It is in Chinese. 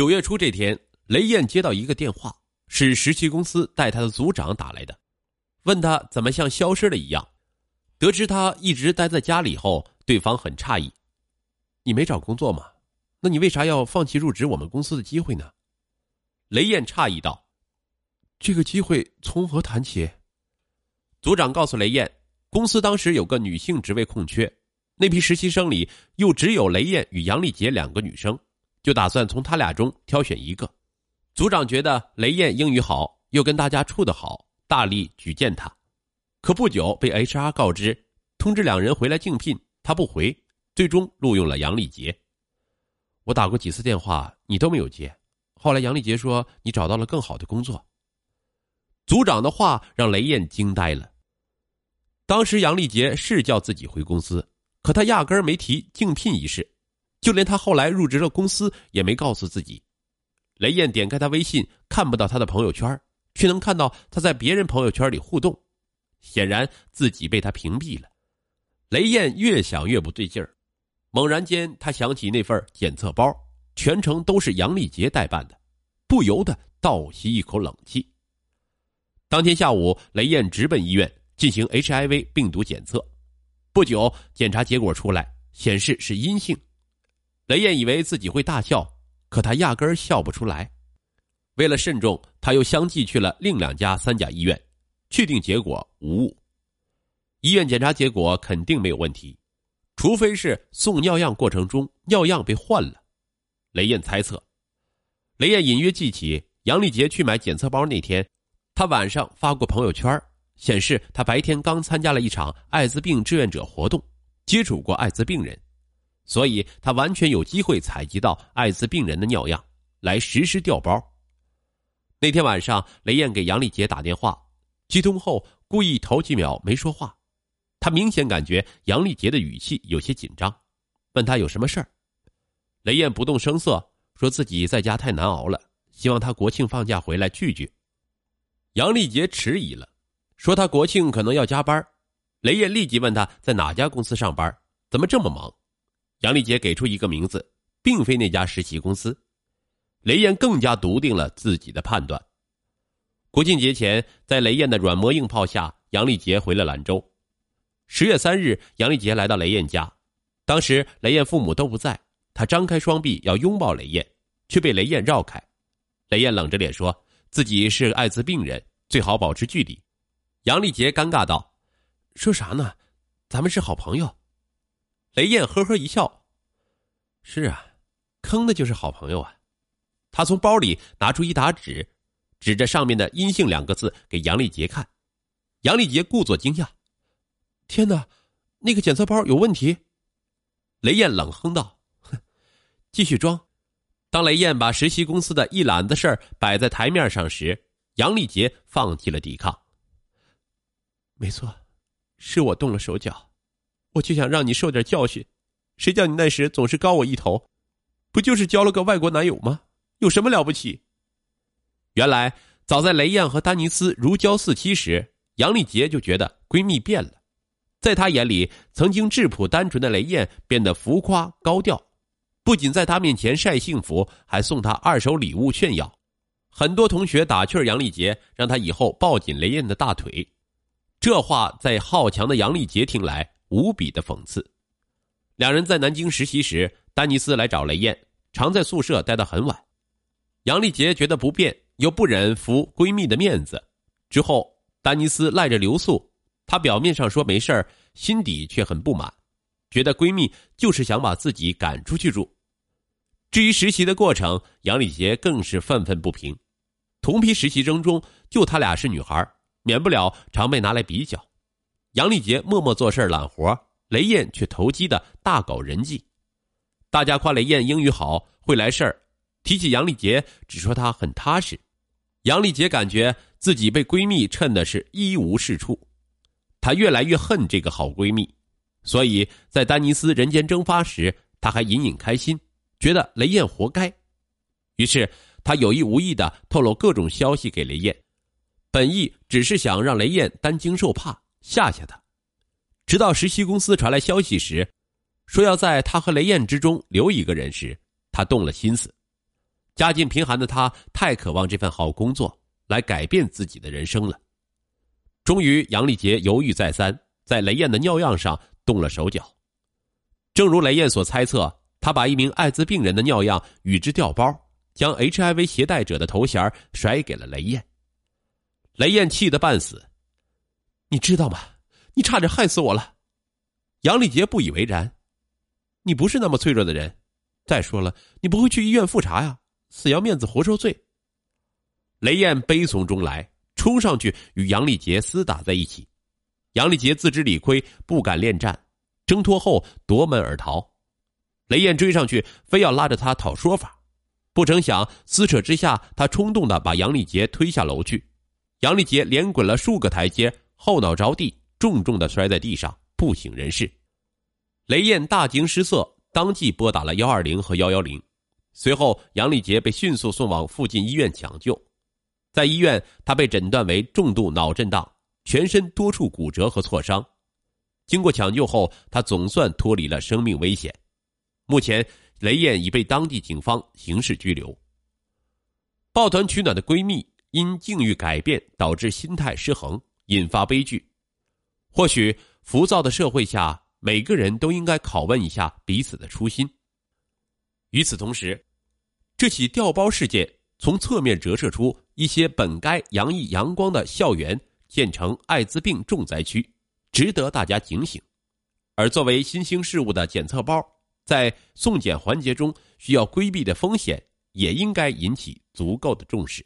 九月初这天，雷燕接到一个电话，是实习公司带他的组长打来的，问他怎么像消失了一样。得知他一直待在家里后，对方很诧异：“你没找工作吗？那你为啥要放弃入职我们公司的机会呢？”雷燕诧异道：“这个机会从何谈起？”组长告诉雷燕，公司当时有个女性职位空缺，那批实习生里又只有雷燕与杨丽杰两个女生，就打算从他俩中挑选一个。组长觉得雷燕英语好，又跟大家处得好，大力举荐她。可不久被 HR 告知，通知两人回来竞聘，他不回，最终录用了杨丽杰。我打过几次电话，你都没有接。后来杨丽杰说你找到了更好的工作。组长的话让雷燕惊呆了。当时杨丽杰是叫自己回公司，可他压根儿没提竞聘一事，就连他后来入职了公司也没告诉自己。雷燕点开他微信，看不到他的朋友圈，却能看到他在别人朋友圈里互动。显然自己被他屏蔽了，雷燕越想越不对劲儿。猛然间，他想起那份检测包，全程都是杨丽杰代办的，不由得倒吸一口冷气。当天下午，雷燕直奔医院进行 HIV 病毒检测，不久，检查结果出来，显示是阴性。雷燕以为自己会大笑，可他压根儿笑不出来。为了慎重，他又相继去了另两家三甲医院。确定结果无误，医院检查结果肯定没有问题，除非是送尿样过程中尿样被换了。雷燕猜测，雷燕隐约记起杨丽杰去买检测包那天，他晚上发过朋友圈，显示他白天刚参加了一场艾滋病志愿者活动，接触过艾滋病人，所以他完全有机会采集到艾滋病人的尿样来实施调包。那天晚上，雷燕给杨丽杰打电话。接通后，故意头几秒没说话，他明显感觉杨丽杰的语气有些紧张，问他有什么事儿。雷燕不动声色，说自己在家太难熬了，希望他国庆放假回来聚聚。杨丽杰迟疑了，说他国庆可能要加班。雷燕立即问他在哪家公司上班，怎么这么忙。杨丽杰给出一个名字，并非那家实习公司。雷燕更加笃定了自己的判断。国庆节前，在雷燕的软磨硬泡下，杨丽杰回了兰州。十月三日，杨丽杰来到雷燕家，当时雷燕父母都不在，他张开双臂要拥抱雷燕，却被雷燕绕开。雷燕冷着脸说自己是艾滋病人，最好保持距离。杨丽杰尴尬道：“说啥呢？咱们是好朋友。”雷燕呵呵一笑：“是啊，坑的就是好朋友啊。”他从包里拿出一沓纸。指着上面的“阴性”两个字给杨丽杰看，杨丽杰故作惊讶：“天哪，那个检测包有问题！”雷燕冷哼道：“哼，继续装。”当雷燕把实习公司的一揽子事儿摆在台面上时，杨丽杰放弃了抵抗。没错，是我动了手脚，我就想让你受点教训，谁叫你那时总是高我一头？不就是交了个外国男友吗？有什么了不起？原来，早在雷燕和丹尼斯如胶似漆时，杨丽杰就觉得闺蜜变了。在她眼里，曾经质朴单纯的雷燕变得浮夸高调，不仅在她面前晒幸福，还送她二手礼物炫耀。很多同学打趣杨丽杰，让她以后抱紧雷燕的大腿。这话在好强的杨丽杰听来无比的讽刺。两人在南京实习时，丹尼斯来找雷燕，常在宿舍待到很晚。杨丽杰觉得不便。又不忍拂闺蜜的面子，之后丹尼斯赖着留宿，她表面上说没事心底却很不满，觉得闺蜜就是想把自己赶出去住。至于实习的过程，杨丽杰更是愤愤不平。同批实习生中，就她俩是女孩，免不了常被拿来比较。杨丽杰默默做事揽活，雷燕却投机的大搞人际。大家夸雷燕英语好，会来事儿，提起杨丽杰，只说她很踏实。杨丽杰感觉自己被闺蜜衬的是一无是处，她越来越恨这个好闺蜜，所以在丹尼斯人间蒸发时，她还隐隐开心，觉得雷燕活该。于是她有意无意的透露各种消息给雷燕，本意只是想让雷燕担惊受怕，吓吓他。直到实习公司传来消息时，说要在他和雷燕之中留一个人时，他动了心思。家境贫寒的他太渴望这份好工作来改变自己的人生了。终于，杨丽杰犹豫再三，在雷燕的尿样上动了手脚。正如雷燕所猜测，他把一名艾滋病人的尿样与之调包，将 HIV 携带者的头衔甩给了雷燕。雷燕气得半死，你知道吗？你差点害死我了。杨丽杰不以为然，你不是那么脆弱的人。再说了，你不会去医院复查呀？死要面子活受罪。雷燕悲从中来，冲上去与杨丽杰厮打在一起。杨丽杰自知理亏，不敢恋战，挣脱后夺门而逃。雷燕追上去，非要拉着他讨说法。不成想撕扯之下，他冲动的把杨丽杰推下楼去。杨丽杰连滚了数个台阶，后脑着地，重重的摔在地上，不省人事。雷燕大惊失色，当即拨打了幺二零和幺幺零。随后，杨丽杰被迅速送往附近医院抢救。在医院，他被诊断为重度脑震荡，全身多处骨折和挫伤。经过抢救后，他总算脱离了生命危险。目前，雷燕已被当地警方刑事拘留。抱团取暖的闺蜜。因境遇改变导致心态失衡，引发悲剧。或许浮躁的社会下，每个人都应该拷问一下彼此的初心。与此同时，这起调包事件从侧面折射出一些本该洋溢阳光的校园建成艾滋病重灾区，值得大家警醒。而作为新兴事物的检测包，在送检环节中需要规避的风险，也应该引起足够的重视。